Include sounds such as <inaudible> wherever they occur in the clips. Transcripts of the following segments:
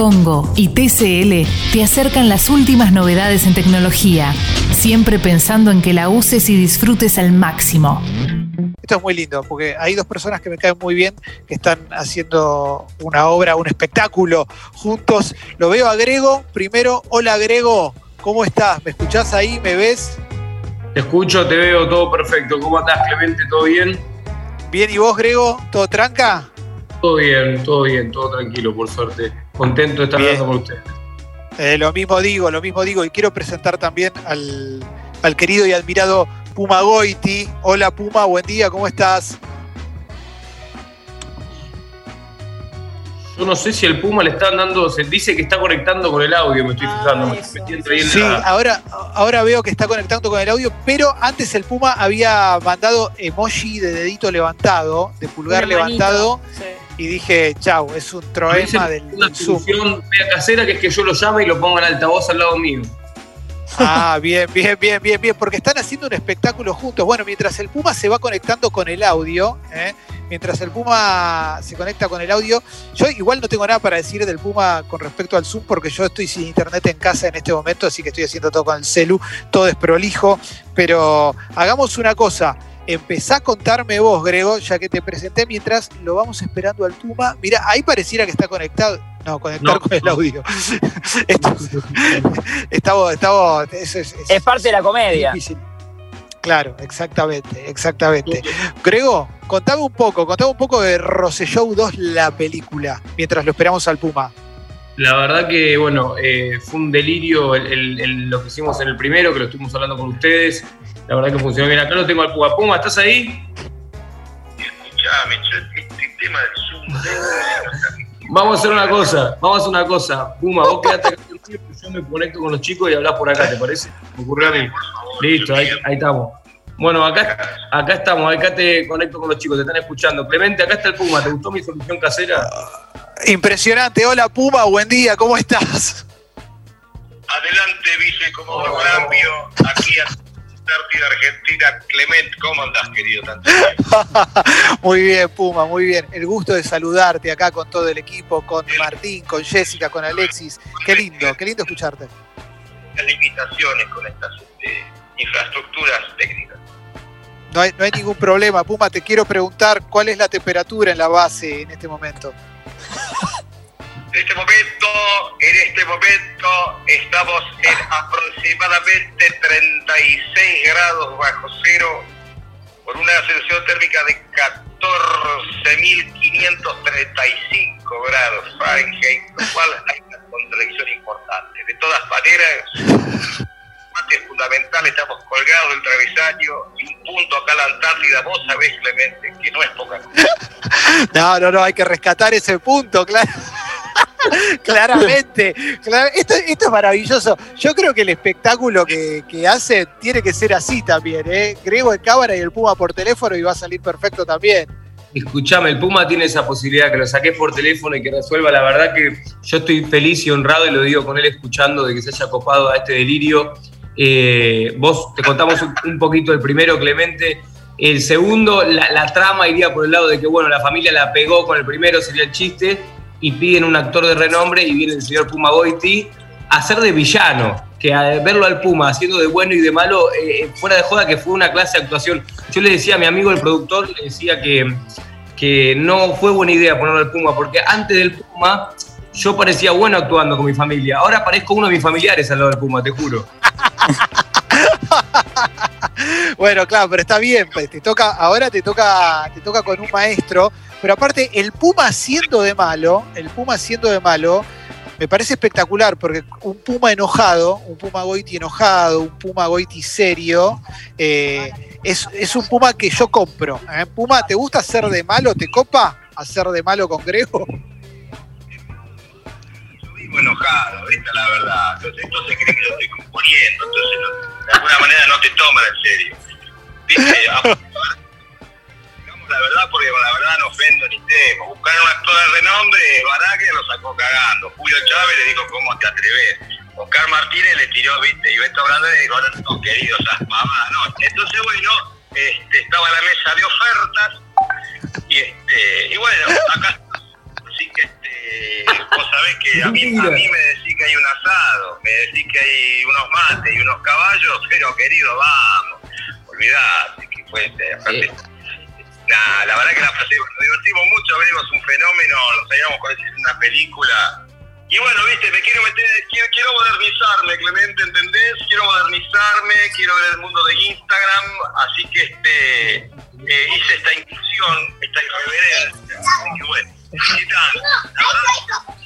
Congo y TCL te acercan las últimas novedades en tecnología, siempre pensando en que la uses y disfrutes al máximo. Esto es muy lindo, porque hay dos personas que me caen muy bien, que están haciendo una obra, un espectáculo juntos. Lo veo a Grego. Primero, hola Grego, ¿cómo estás? ¿Me escuchás ahí? ¿Me ves? Te escucho, te veo, todo perfecto. ¿Cómo andás, Clemente? ¿Todo bien? Bien, ¿y vos, Grego? ¿Todo tranca? Todo bien, todo bien, todo tranquilo, por suerte. Contento de estar hablando con ustedes. Eh, lo mismo digo, lo mismo digo. Y quiero presentar también al, al querido y admirado Puma Goiti. Hola Puma, buen día, ¿cómo estás? Yo no sé si el Puma le están dando, se dice que está conectando con el audio, me estoy ah, fijando. sí, ahora, ahora veo que está conectando con el audio, pero antes el Puma había mandado emoji de dedito levantado, de pulgar levantado. Y dije, chau, es un troema del Una solución casera que es que yo lo llame y lo ponga en altavoz al lado mío. Ah, bien, bien, bien, bien, bien, porque están haciendo un espectáculo juntos. Bueno, mientras el Puma se va conectando con el audio, ¿eh? mientras el Puma se conecta con el audio, yo igual no tengo nada para decir del Puma con respecto al Zoom, porque yo estoy sin internet en casa en este momento, así que estoy haciendo todo con el celu, todo es prolijo, pero hagamos una cosa. Empezá a contarme vos, Grego, ya que te presenté mientras lo vamos esperando al Puma. Mira, ahí pareciera que está conectado. No, conectar con el audio. <laughs> es, parte de la comedia. Claro, exactamente, exactamente. Grego, contame un poco, contame un poco de Rosselló 2, la película, mientras lo esperamos al Puma. La verdad que, bueno, eh, fue un delirio lo que hicimos en el primero, que lo estuvimos hablando con ustedes. La verdad que funcionó bien. Acá lo tengo al Puma. Puma, ¿estás ahí? Escuchame, el tema del Zoom. Vamos a hacer una cosa, vamos a hacer una cosa. Puma, vos quedate acá yo me conecto con los chicos y hablas por acá, ¿te parece? Me ocurre a mí. Listo, ahí, estamos. Bueno, acá, acá estamos, acá te conecto con los chicos, te están escuchando. Clemente, acá está el Puma, ¿te gustó mi solución casera? Impresionante, hola Puma, buen día, ¿cómo estás? Adelante, Vice, como cambio, aquí Argentina. Clement, ¿cómo andás, querido? <laughs> muy bien, Puma, muy bien. El gusto de saludarte acá con todo el equipo, con Martín, con Jessica, con Alexis. Qué lindo, qué lindo escucharte. Las limitaciones con estas este, infraestructuras técnicas. No hay, no hay ningún problema. Puma, te quiero preguntar cuál es la temperatura en la base en este momento. <laughs> En este momento, en este momento estamos en aproximadamente 36 grados bajo cero, con una sensación térmica de 14.535 grados Fahrenheit, lo cual hay una contradicción importante. De todas maneras, es fundamental, estamos colgados del travesaño y un punto acá en la Antártida, vos sabés, Clemente, que no es poca cosa. <laughs> No, no, no, hay que rescatar ese punto, claro. <laughs> Claramente. Esto, es maravilloso. Yo creo que el espectáculo que, hace tiene que ser así también. ¿eh? Grego en cámara y el Puma por teléfono y va a salir perfecto también. Escuchame, el Puma tiene esa posibilidad que lo saques por teléfono y que resuelva. La verdad que yo estoy feliz y honrado y lo digo con él escuchando de que se haya copado a este delirio. Eh, vos te contamos un, poquito el primero, Clemente. El segundo, la, la, trama iría por el lado de que, bueno, la familia la pegó con el primero, sería el chiste y piden un actor de renombre y viene el señor Puma Goiti a hacer de villano, que verlo al Puma haciendo de bueno y de malo, eh, fuera de joda que fue una clase de actuación. Yo le decía a mi amigo el productor, le decía que, que no fue buena idea ponerlo al Puma, porque antes del Puma yo parecía bueno actuando con mi familia. Ahora parezco uno de mis familiares al lado del Puma, te juro. <laughs> bueno, claro, pero está bien, pues, te toca, ahora te toca, te toca con un maestro pero aparte, el Puma siendo de malo, el Puma siendo de malo, me parece espectacular porque un Puma enojado, un Puma Goiti enojado, un Puma Goiti serio, eh, es, un Puma que yo compro. ¿eh? Puma, ¿te gusta hacer de malo? ¿Te copa hacer de malo con Grego? Yo vivo enojado, esta es la verdad. Entonces, esto se cree que yo estoy componiendo, entonces de alguna manera no te toman en serio. ¿Viste? <laughs> la verdad, porque la verdad no ofendo ni temo. Buscaron un actor de renombre, Baraque lo sacó cagando. Julio Chávez le dijo, ¿cómo te atreves? Oscar Martínez le tiró, viste, y Beto Grande le dijo, no, querido, esas mamadas, ¿no? Entonces, bueno, este, estaba la mesa de ofertas, y, este, y bueno, acá, así que, este, vos sabés que a mí, a mí me decís que hay un asado, me decís que hay unos mates y unos caballos, pero querido, vamos, olvidate que fue... Este, la verdad que la nos divertimos mucho, venimos un fenómeno, nos sabíamos con una película. Y bueno, viste, me quiero meter, quiero, modernizarme, Clemente, ¿entendés? Quiero modernizarme, quiero ver el mundo de Instagram, así que este eh, hice esta inclusión, esta irreverencia. Y bueno, la verdad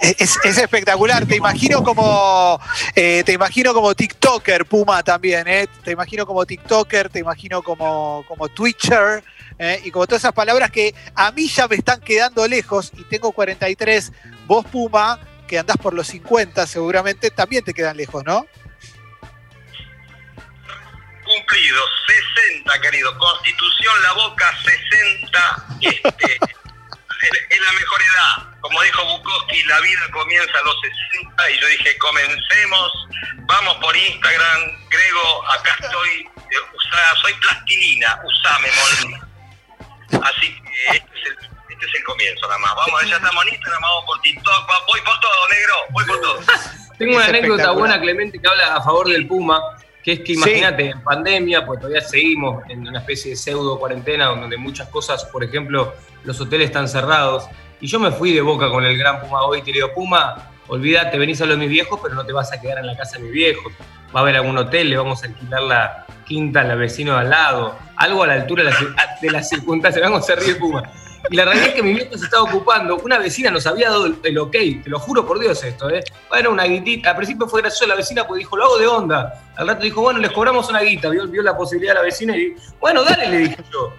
es, espectacular, te imagino como eh, te imagino como TikToker, Puma también, eh. te imagino como TikToker, te imagino como, como Twitcher, eh, y como todas esas palabras que a mí ya me están quedando lejos, y tengo 43, vos Puma, que andás por los 50 seguramente, también te quedan lejos, ¿no? Cumplido, 60, querido. Constitución, la boca, 60. Este, la vida comienza a los 60 y yo dije, comencemos, vamos por Instagram, Grego, acá estoy, eh, soy plastilina, usame, mol. Así que este es, el, este es el comienzo nada más. Vamos, ya estamos en Instagram, vamos por TikTok, voy por todo, negro, voy por todo. Tengo una anécdota buena, Clemente, que habla a favor del Puma que es que imagínate, en pandemia, pues todavía seguimos en una especie de pseudo cuarentena donde muchas cosas, por ejemplo, los hoteles están cerrados. Y yo me fui de boca con el gran Puma hoy y te digo, Puma, olvídate, venís a lo de mis viejos, pero no te vas a quedar en la casa de mis viejos. Va a haber algún hotel, le vamos a alquilar la quinta al vecino de al lado. Algo a la altura de las, de circunstancias. <laughs> Vamos a ríe Puma. Y la realidad es que mi viejo se estaba ocupando. Una vecina nos había dado el, ok, te lo juro por Dios esto, ¿eh? Bueno, una guitita. Al principio fue gracioso la vecina porque dijo, lo hago de onda. Al rato dijo, bueno, les cobramos una guita. Vio, la posibilidad a la vecina y bueno, dale, le dije yo.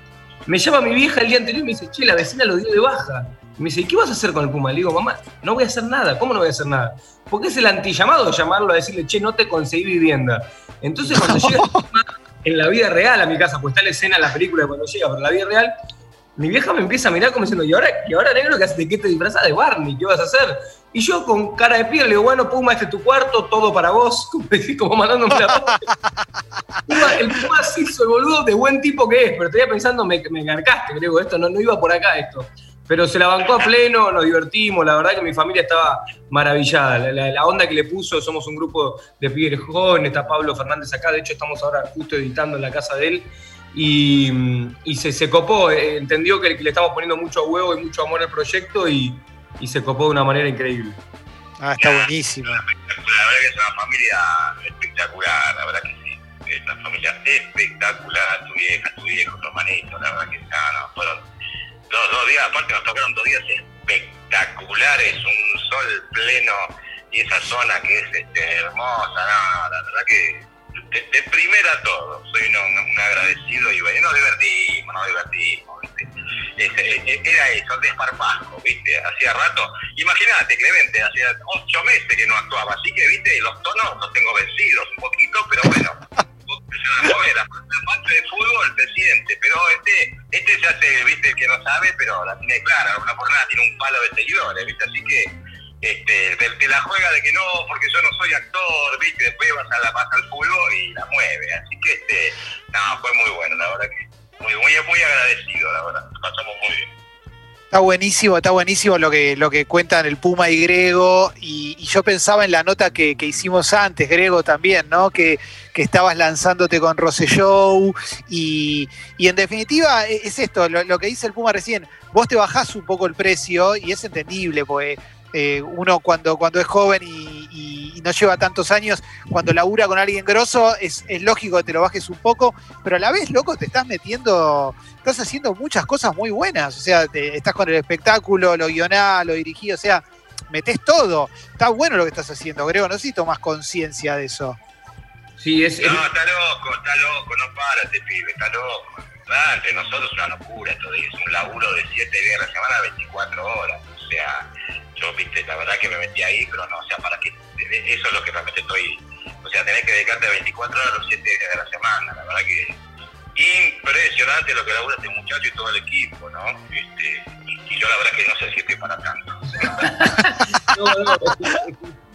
Me llama mi vieja el día anterior y me dice, che, la vecina lo dio de baja. Me dice, ¿y qué vas a hacer con el Puma? Le digo, mamá, no voy a hacer nada. ¿Cómo no voy a hacer nada? Porque es el antillamado llamarlo a decirle, che, no te conseguí vivienda. Entonces, cuando llega en la vida real a mi casa, pues está la escena en la película de cuando llega, pero en la vida real, mi vieja me empieza a mirar como diciendo, ¿y ahora, ¿y ahora negro, ¿de qué te disfrazas de Barney? ¿Qué vas a hacer? Y yo con cara de piel le digo, bueno, Puma, este es tu cuarto, todo para vos, <laughs> como, mandándome la El Puma sí hizo el boludo de buen tipo que es, pero estoy pensando, me, me engarcaste, creo, esto no, no iba por acá esto. Pero se la bancó a pleno, nos divertimos, la verdad que mi familia estaba maravillada. La, onda que le puso, somos un grupo de pibes jóvenes, está Pablo Fernández acá, de hecho estamos ahora justo editando en la casa de él y, se, se, copó, eh, entendió que le estamos poniendo mucho huevo y mucho amor al proyecto y, se copó de una manera increíble. Ah, está buenísimo. La verdad que es una familia espectacular, la verdad que sí. Es una familia espectacular, tu vieja, tu viejo, tu hermanito, la verdad que no, fueron dos, dos días, aparte nos tocaron dos días espectaculares, un sol pleno y esa zona que es este, hermosa, no, la verdad que de, primera todo, soy un, agradecido y bueno, nos divertimos, nos divertimos, ¿viste? Este, e, era eso, desparpajo, ¿viste? Hacía rato, imagínate, Clemente, hacía ocho meses que no actuaba, así que, ¿viste? Los tonos los tengo vencidos un poquito, pero bueno, <laughs> la, parte de fútbol se siente, pero este, este se hace, ¿viste? Que no sabe, pero la tiene clara, una jornada tiene un palo de seguidores, ¿viste? Así que este, te, la juega de que no, porque yo no soy actor, viste, después vas a la pasa al fútbol y la mueve. Así que este, no, fue muy bueno, la verdad que muy, muy, muy agradecido, la verdad, pasamos muy bien. Está buenísimo, está buenísimo lo que, lo que cuentan el Puma y Grego. Y, yo pensaba en la nota que, hicimos antes, Grego también, ¿no? Que, que estabas lanzándote con Show Y, y en definitiva, e, es esto, lo, lo, que dice el Puma recién. Vos te bajás un poco el precio y es entendible, porque eh, uno cuando, cuando es joven y, no lleva tantos años, cuando labura con alguien grosso, es, lógico que te lo bajes un poco, pero a la vez, loco, te estás metiendo, estás haciendo muchas cosas muy buenas, o sea, estás con el espectáculo, lo guionás, lo dirigí, o sea, metes todo. Está bueno lo que estás haciendo, Grego, no sé si tomas conciencia de eso. Sí, es, No, está loco, está loco, no para este pibe, está loco. entre nosotros es una locura esto es un laburo de 7 días a la semana, 24 horas. O sea, yo, viste, la verdad que me metí ahí, pero no, o sea, para que, eso es lo que realmente estoy, o sea, tenés que dedicarte 24 horas los 7 días de la semana, la verdad que impresionante lo que labura este muchacho y todo el equipo, ¿no? Este, y, yo la verdad que no sé si estoy para tanto. <laughs> no, no,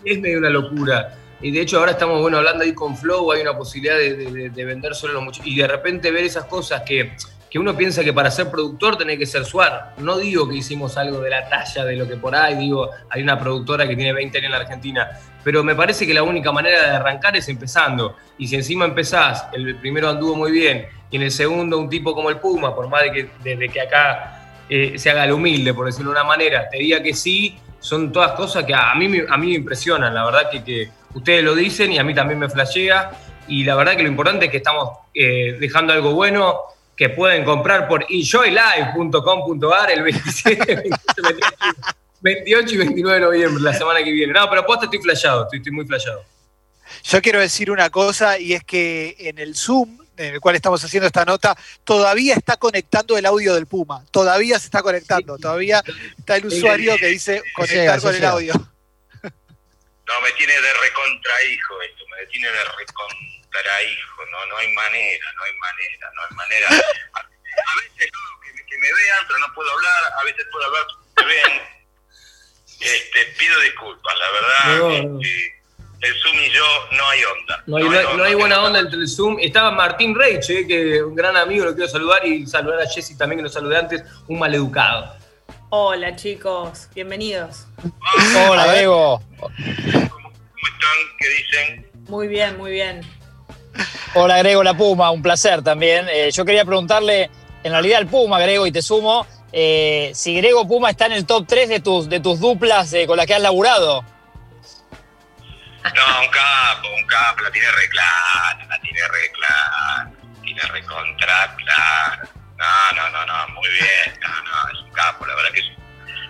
es, medio una locura. Y de hecho ahora estamos bueno hablando ahí con Flow, hay una posibilidad de, vender solo los muchachos. Y de repente ver esas cosas que que uno piensa que para ser productor tenés que ser suar. No digo que hicimos algo de la talla de lo que por ahí, digo, hay una productora que tiene 20 años en la Argentina, pero me parece que la única manera de arrancar es empezando. Y si encima empezás, el primero anduvo muy bien, y en el segundo un tipo como el Puma, por más de que desde que acá eh, se haga el humilde, por decirlo de una manera, te diga que sí, son todas cosas que a mí, a mí me impresionan, la verdad que, que ustedes lo dicen y a mí también me flashea, y la verdad que lo importante es que estamos eh, dejando algo bueno, que pueden comprar por enjoylive.com.ar el 27, 28 <laughs> y 29 de noviembre, la semana que viene. No, pero posta estoy flashado, estoy, muy flashado. Yo quiero decir una cosa y es que en el Zoom en el cual estamos haciendo esta nota, todavía está conectando el audio del Puma. Todavía se está conectando. Todavía está el usuario que dice conectar con el audio. No, me tiene de recontra hijo esto, me tiene de recontra hijo, no, no hay manera, no hay manera, no hay manera. <laughs> A, veces que, me vean, pero no puedo hablar, a veces puedo hablar, me ven. Este, pido disculpas, la verdad. Este, el Zoom y yo no hay onda. No hay, no hay, buena onda entre el Zoom. Estaba Martín Reich, eh, que un gran amigo, lo quiero saludar, y saludar a Jessy también, que lo saludé antes, un maleducado. Hola chicos, bienvenidos. Hola Diego. ¿Cómo están? ¿Qué dicen? Muy bien, muy bien. Hola Grego La Puma, un placer también. Eh, yo quería preguntarle, en realidad el Puma, Grego, y te sumo, eh, si Grego Puma está en el top 3 de tus, de tus duplas con las que has laburado. No, un capo, un capo, la tiene re clara, la tiene re clara, tiene re contra No, no, no, no, muy bien, no, no, es un capo, la verdad que es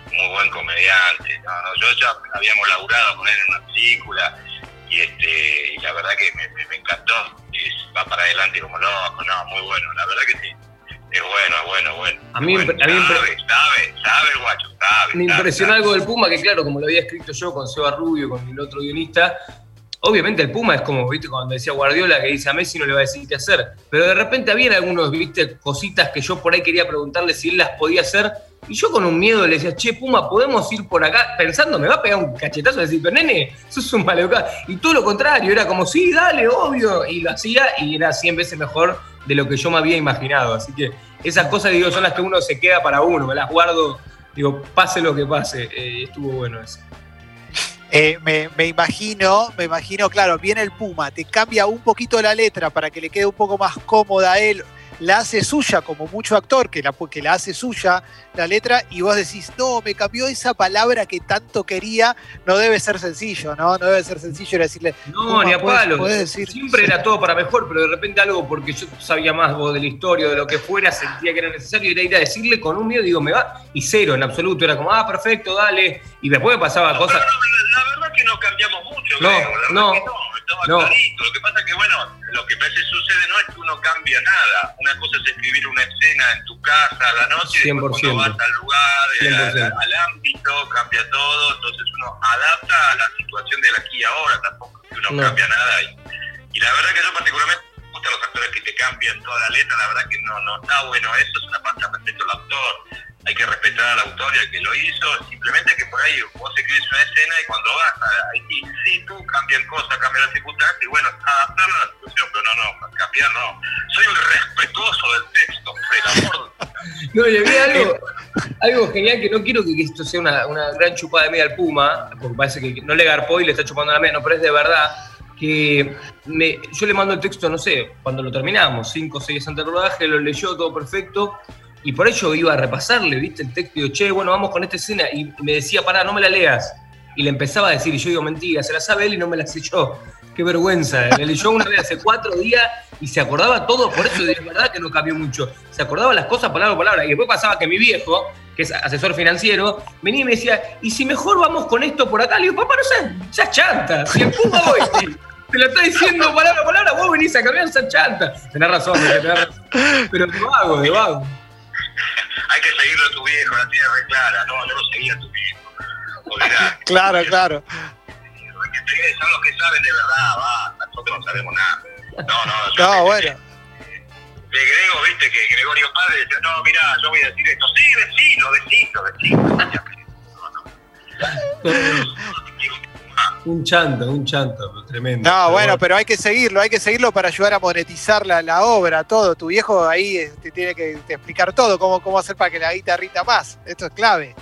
un muy buen comediante. No, no, yo ya habíamos laburado con él en una película y este y la verdad que me, encantó. Va para adelante como loco no muy bueno la verdad que sí. Es bueno bueno bueno. A mí, sabe, sabe sabe el guacho sabe me impresionó algo del Puma que claro como lo había escrito yo con Seba Rubio con el otro guionista Obviamente el Puma es como, viste, cuando decía Guardiola que dice a Messi no le va a decir qué hacer, pero de repente había algunos, viste, cositas que yo por ahí quería preguntarle si él las podía hacer y yo con un miedo le decía, che, Puma, podemos ir por acá, pensando, me va a pegar un cachetazo y decir, pero nene, sos un maleducado. Y todo lo contrario, era como, sí, dale, obvio. Y lo hacía y era 100 veces mejor de lo que yo me había imaginado. Así que esas cosas, digo, son las que uno se queda para uno, me las guardo, digo, pase lo que pase. Eh, estuvo bueno eso. Eh, me, me, imagino, me imagino, claro, viene el Puma, te cambia un poquito la letra para que le quede un poco más cómoda a él la hace suya, como mucho actor que la, que la hace suya la letra, y vos decís, no, me cambió esa palabra que tanto quería, no debe ser sencillo, ¿no? No debe ser sencillo decirle. No, ni a palo. Decir? Siempre era todo para mejor, pero de repente algo porque yo sabía más vos de la historia, de lo que fuera, sentía que era necesario, era ir a decirle con un miedo, digo, me va, y cero en absoluto, era como, ah, perfecto, dale, y después me pasaba cosas. la, verdad que no cambiamos mucho, no, no, no. Lo que pasa es que, bueno, lo que a veces sucede no es que uno cambia nada. Una cosa es escribir una escena en tu casa a la noche y después cuando vas al lugar, eh, al, ámbito, cambia todo. Entonces uno adapta a la situación de aquí y ahora. Tampoco que uno cambia nada. Y, y, la verdad que yo particularmente me gustan los actores que te cambian toda la letra. La verdad que no, no está bueno eso. Es una falta de respeto al actor hay que respetar al autor y al que lo hizo, simplemente que por ahí vos escribís una escena y cuando vas ahí sí tú cambian cosas, cambian las circunstancias y bueno, adaptarlo a la situación, pero no, no, cambiar no. Soy un respetuoso del texto, del amor. <laughs> no, y había algo, algo genial que no quiero que esto sea una, una gran chupada de media al Puma, porque parece que no le garpó y le está chupando la media, no, pero es de verdad que me, yo le mando el texto, no sé, cuando lo terminamos, cinco o seis antes del rodaje, lo leyó todo perfecto, y por ello iba a repasarle, ¿viste? El texto digo, che, bueno, vamos con esta escena. Y me decía, pará, no me la leas. Y le empezaba a decir, y yo digo, mentira, se la sabe él y no me la sé. Qué vergüenza. Le leyó una vez hace cuatro días y se acordaba todo, por eso de verdad que no cambió mucho. Se acordaba las cosas palabra por palabra. Y después pasaba que mi viejo, que es asesor financiero, venía y me decía, ¿y si mejor vamos con esto por acá? Le digo, papá, no seas, seas chanta. Si el Puma voy, te, lo está diciendo palabra por palabra, vos venís a cambiar esa chanta. Tenés razón, tenés razón. Pero de vago, de vago <laughs> hay que seguirlo a tu viejo, la tiene re clara, no, no lo seguía a tu viejo. <laughs> claro, claro. Son los que saben de verdad, va, nosotros no sabemos nada. No, no, no bueno. De Grego, viste que Gregorio Padre decía, no, mira, yo voy a decir esto, sí, decilo, decilo, decilo. No, <laughs> no. Un chanto, un chanto, tremendo. No, bueno, pero hay que seguirlo, hay que seguirlo para ayudar a monetizar la, la obra, todo. Tu viejo ahí te tiene que te explicar todo, cómo, cómo hacer para que la guitarrita más. Esto es clave.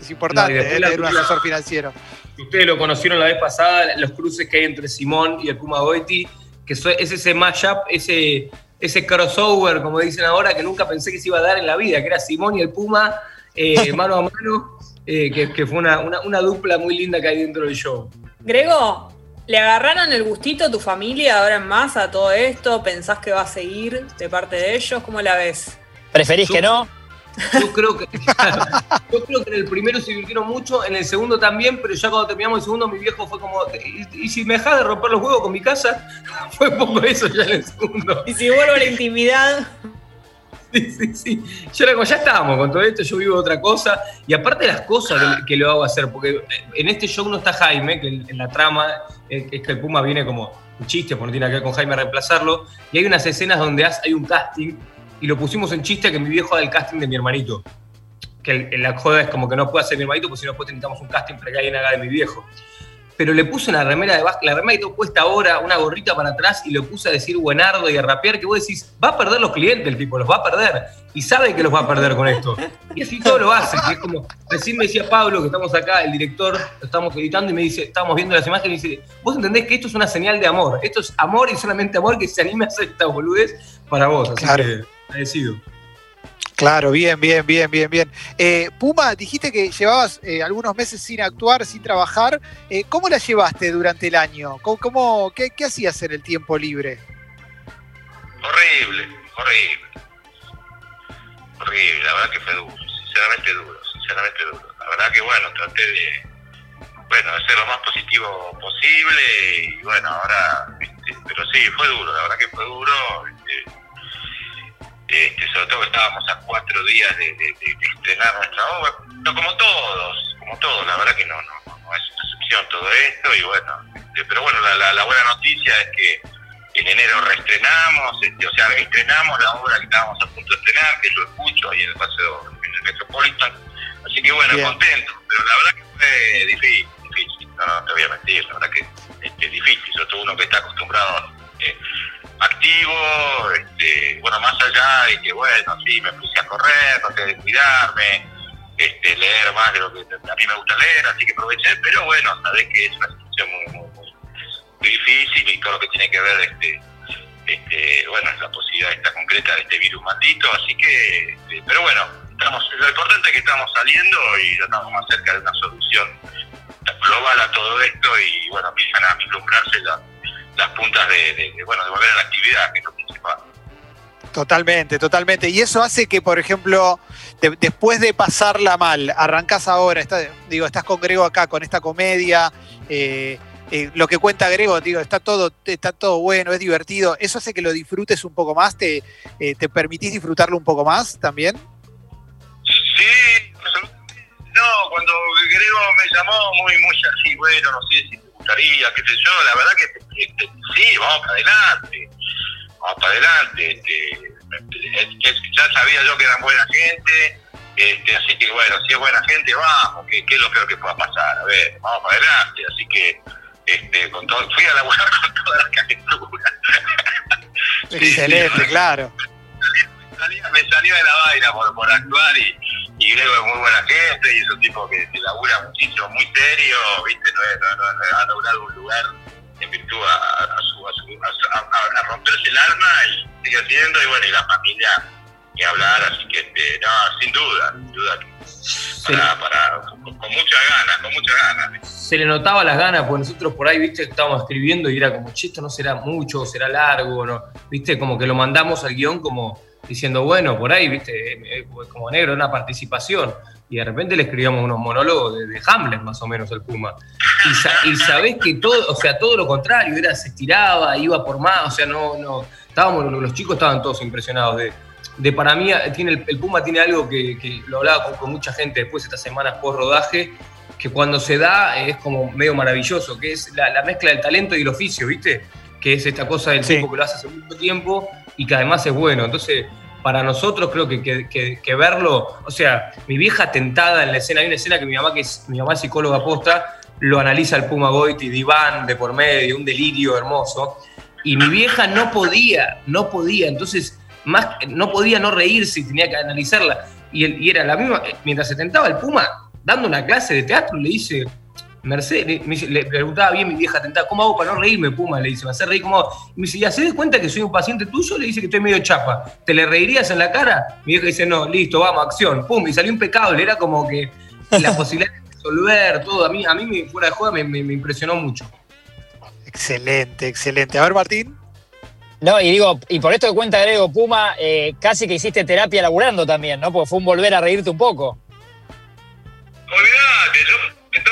Es importante No, eh, tener un asesor financiero. Ustedes lo conocieron la vez pasada, los cruces que hay entre Simón y el Puma Goiti, que es ese mashup, ese, ese crossover, como dicen ahora, que nunca pensé que se iba a dar en la vida, que era Simón y el Puma eh, mano a mano, eh, que, que fue una, una- una dupla muy linda que hay dentro del show. Grego, ¿le agarraron el gustito a tu familia ahora en más a todo esto? ¿Pensás que va a seguir de parte de ellos? ¿Cómo la ves? ¿Preferís que no? Yo creo que, <laughs> yo creo que en el primero se divirtieron mucho, en el segundo también, pero ya cuando terminamos el segundo, mi viejo fue como, ¿y, y si me dejas de romper los huevos con mi casa? <laughs> Fue un poco eso ya en el segundo. Y si vuelvo a la intimidad, Sí, sí, sí. Yo era como, ya estábamos con todo esto, yo vivo otra cosa. Y aparte las cosas que, que lo hago hacer, porque en este show no está Jaime, que en la trama eh, es que el Puma viene como un chiste, porque no tiene que ver con Jaime a reemplazarlo. Y hay unas escenas donde hay un casting, y lo pusimos en chiste que mi viejo haga el casting de mi hermanito. Que el- la joda es como que no puede hacer mi hermanito, porque si no después necesitamos un casting para que alguien haga de mi viejo. Pero le puse una remera de básquet, la remera que tengo puesta ahora, una gorrita para atrás, y lo puse a decir buenardo y a rapear, que vos decís, va a perder los clientes el tipo, los va a perder. Y sabe que los va a perder con esto. Y así todo lo hace, que es como, recién me decía Pablo, que estamos acá, el director, lo estamos editando, y me dice, estábamos viendo las imágenes, y dice, vos entendés que esto es una señal de amor, esto es amor y solamente amor que se anime a hacer esta boludez para vos. Así Claro. que, agradecido. Claro, bien, bien, bien, bien, bien. Eh, Puma, dijiste que llevabas eh, algunos meses sin actuar, sin trabajar. Eh, ¿Cómo la llevaste durante el año? ¿Cómo, qué hacías en el tiempo libre? Horrible, horrible. Horrible, la verdad que fue duro, sinceramente duro, sinceramente duro. La verdad que bueno, traté de, bueno, de ser lo más positivo posible y bueno, ahora, este, pero sí, fue duro, la verdad que fue duro. este, este, sobre todo que estábamos a cuatro días de, de- de- de estrenar nuestra obra, no como todos, como todos, la verdad que no, no, no, es una excepción todo esto y bueno, este, pero bueno, la, la- la buena noticia es que en enero reestrenamos, este, o sea, estrenamos la obra que estábamos a punto de estrenar, que yo escucho ahí en el paseo en el Metropolitan, así que bueno, Bien. contento, pero la verdad que fue difícil, difícil, no, no te voy a mentir, la verdad que este, difícil, sobre todo uno que está acostumbrado eh, activo, este, bueno, más allá de que, bueno, sí, me puse a correr, traté de cuidarme, este, leer más de lo que a mí me gusta leer, así que aproveché, pero bueno, sabés que es una situación muy, muy, muy, difícil y todo lo que tiene que ver, este, este, bueno, es la posibilidad esta concreta de este virus maldito, así que, este, pero bueno, estamos, lo importante es que estamos saliendo y ya estamos más cerca de una solución global a todo esto y bueno, empiezan a vislumbrarse las, las puntas de, de- de, bueno, de volver a la actividad, que es lo principal. Totalmente, totalmente. Y eso hace que, por ejemplo, de- después de pasarla mal, arrancás ahora, está- digo, estás con Grego acá, con esta comedia, eh, eh, lo que cuenta Grego, digo, está todo, está todo bueno, es divertido. ¿Eso hace que lo disfrutes un poco más? ¿Te, eh, te permitís disfrutarlo un poco más también? Sí, absolutamente. no, cuando Grego me llamó muy, muy así, bueno, no sé si gustaría, qué sé yo, la verdad que este, sí, vamos para adelante, vamos para adelante, este, es ya sabía yo que eran buena gente, este, así que bueno, si es buena gente, vamos, que, que es lo peor que pueda pasar, a ver, vamos para adelante, así que este, con todo, fui a laburar <laughs> con todas las calenturas. <laughs> Sí, Excelente, sí. claro. me salía de la vaina por, por actuar y, y Grego es muy buena gente y es un tipo que, que labura muchísimo, muy serio, viste, no es, no, no, no, ha logrado un lugar en virtud a, a, su, a, su- a, romperse el alma y sigue haciendo y bueno, y la familia ni hablar, así que este, no, sin duda, sin duda que para, para, con, con muchas ganas, con muchas ganas. se le notaba las ganas, porque nosotros por ahí, viste, estábamos escribiendo y era como, che, esto no será mucho, será largo, ¿no? Viste, como que lo mandamos al guion como diciendo, bueno, por ahí, viste, eh, eh, como negro, una participación. Y de repente le escribíamos unos monólogos de, de Hamlet, más o menos, el Puma. Y, sa- y sabés que todo, o sea, todo lo contrario, era, se estiraba, iba por más, o sea, no, no, estábamos, los chicos estaban todos impresionados de, de para mí, tiene, el, el Puma tiene algo que, que lo hablaba con, con mucha gente después de estas semanas post rodaje, que cuando se da es como medio maravilloso, que es la, la mezcla del talento y el oficio, ¿viste? Que es esta cosa del Sí. tipo que lo hace hace mucho tiempo y que además es bueno. Entonces, para nosotros creo que, que- que- verlo, o sea, mi vieja tentada en la escena, hay una escena que mi mamá, que es, mi mamá psicóloga posta, lo analiza el Puma Goiti, diván de por medio, un delirio hermoso. Y mi vieja no podía, no podía, entonces más, no podía no reírse y tenía que analizarla. Y, y era la misma, mientras se tentaba el Puma, dando una clase de teatro, le dice, Mercedes, me le preguntaba bien mi vieja tentada, ¿cómo hago para no reírme, Puma? Le dice, ¿me hace reír cómo? Y me dice, ¿ya se de cuenta que soy un paciente tuyo? Le dice que estoy medio chapa. ¿Te le reirías en la cara? Mi vieja dice, no, listo, vamos, acción. Pum, y salió impecable. Era como que la <laughs> posibilidad de resolver todo. A mí, a mí fuera de juego, me, me, me impresionó mucho. Excelente, excelente. A ver, Martín. No, y digo, y por esto que cuenta Grego Puma, eh, casi que hiciste terapia laburando también, ¿no? Porque fue un volver a reírte un poco. Olvídate, yo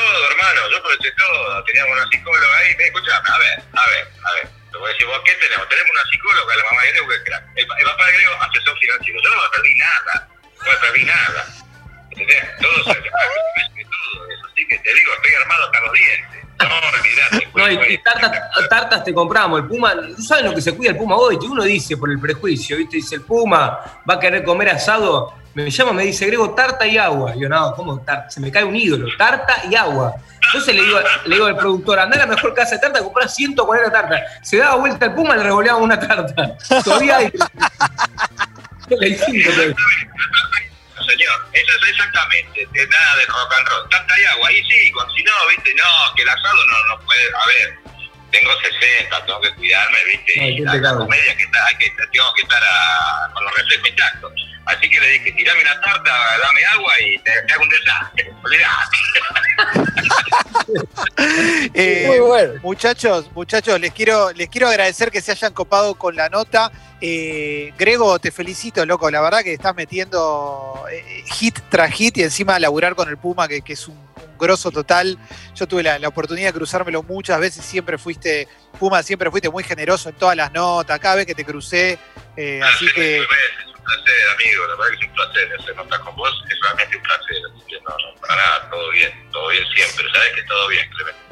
todo, hermano, yo procesé todo. Teníamos una psicóloga ahí, me a ver, a ver, a ver. Te voy a decir, ¿vos qué tenemos? Tenemos una psicóloga, la mamá de Grego. El, el papá de Grego, asesor financiero. Yo no me perdí nada, no me perdí nada. ¿Entendés? Todo se <laughs> todo eso. Así que te digo, estoy armado hasta los dientes. No, olvidate. No, y, y tartas, tartas, te compramos. El Puma, ¿tú sabes lo que se cuida el Puma hoy? Uno dice por el prejuicio, ¿viste? Dice, el Puma va a querer comer asado. Me llama, me dice, Grego, tarta y agua. Y yo, no, ¿cómo tarta? Se me cae un ídolo, tarta y agua. Entonces le digo, le digo al productor, anda a la mejor casa de tarta, comprar 140 tartas. Se daba vuelta el Puma, le revoleaba una tarta. Todavía hay. <laughs> la hicimos, <laughs> señor, eso es exactamente, nada de rock and roll. Tanta y agua, ahí sí, con, si no, viste, no, que el asado no, no puede, a ver, tengo 60, tengo que cuidarme, viste, Ay, y la, la comedia que está, hay que, tengo que estar a, con los reflejos intactos. Así que le dije, tirame una tarta, dame agua y te, te hago un desastre, olvidate. <laughs> eh, Muy bueno. Muchachos, muchachos, les quiero, les quiero agradecer que se hayan copado con la nota. Eh, Grego, te felicito, loco. La verdad que estás metiendo eh, hit tras hit y encima laburar con el Puma, que, que es un, grosso total. Yo tuve la, la, oportunidad de cruzármelo muchas veces. Siempre fuiste, Puma, siempre fuiste muy generoso en todas las notas. Cada vez que te crucé. Eh, así que. Es un placer, amigo. La verdad que es un placer hacer notas con vos. Es realmente un placer. Así que no, no, para nada, todo bien. Todo bien siempre. Sabes que todo bien, Clemente.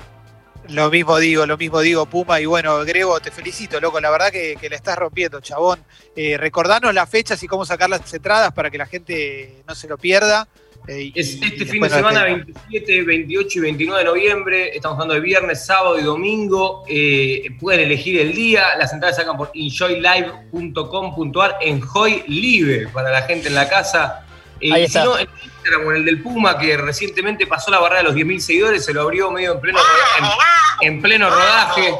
Lo mismo digo, lo mismo digo, Puma. Y bueno, Grego, te felicito, loco. La verdad que, que la estás rompiendo, chabón. Eh, recordanos las fechas y cómo sacar las entradas para que la gente no se lo pierda. Eh, es y, este y fin de semana, 27, 28 y 29 de noviembre. Estamos hablando de viernes, sábado y domingo. Eh, pueden elegir el día. Las entradas se sacan por enjoylive.com.ar. Enjoy Live para la gente en la casa. Ahí está. Si no, en Instagram, en el del Puma, que recientemente pasó la barrera de los 10.000 seguidores, se lo abrió medio en pleno, en, en pleno rodaje.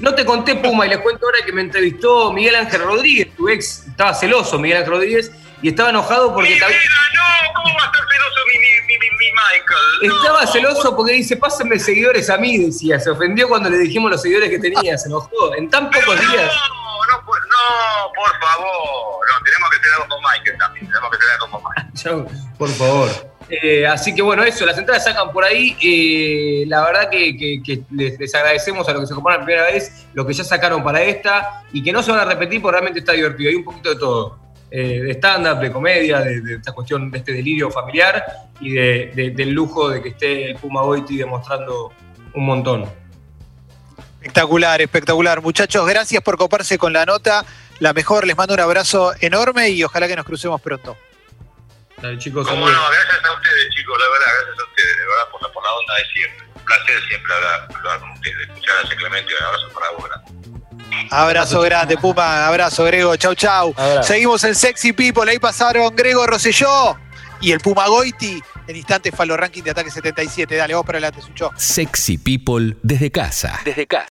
No te conté, Puma, y les cuento ahora que me entrevistó Miguel Ángel Rodríguez, tu ex, estaba celoso Miguel Ángel Rodríguez, y estaba enojado porque... Mi vida, no, ¿cómo va a estar celoso mi, mi, mi, mi Michael? No. Estaba celoso porque dice, pásenme seguidores a mí, decía. Se ofendió cuando le dijimos los seguidores que tenía, se enojó. En tan pocos Pero días. No, no, por, no, por favor. No, tenemos que tener con Michael también. Tenemos que tener con Michael. <laughs> Por favor. Eh, así que bueno, eso, las entradas sacan por ahí. Eh, la verdad que, que, que les, les, agradecemos a los que se compraron la primera vez, lo que ya sacaron para esta, y que no se van a repetir porque realmente está divertido. Hay un poquito de todo. Eh, de stand-up, de comedia, de, de, esta cuestión de este delirio familiar y de, de, del lujo de que esté el Puma Goiti demostrando un montón. Espectacular, espectacular. Muchachos, gracias por coparse con la nota. La mejor, les mando un abrazo enorme y ojalá que nos crucemos pronto. Dale, chicos, ¿Cómo no? Gracias a ustedes, chicos, la verdad, gracias a ustedes, de verdad, por la, por la onda de siempre. Un placer siempre hablar, hablar con ustedes, escuchar a ese Clemente y un abrazo para vos, grande. Abrazo grande, Puma. Abrazo, Grego. Chau, chau. Abrazo. Seguimos en Sexy People. Ahí pasaron Grego Rosselló y el Puma Goiti. En instantes, Falo Ranking de Ataque 77. Dale, vos para adelante, Sucho. Sexy People desde casa. Desde casa.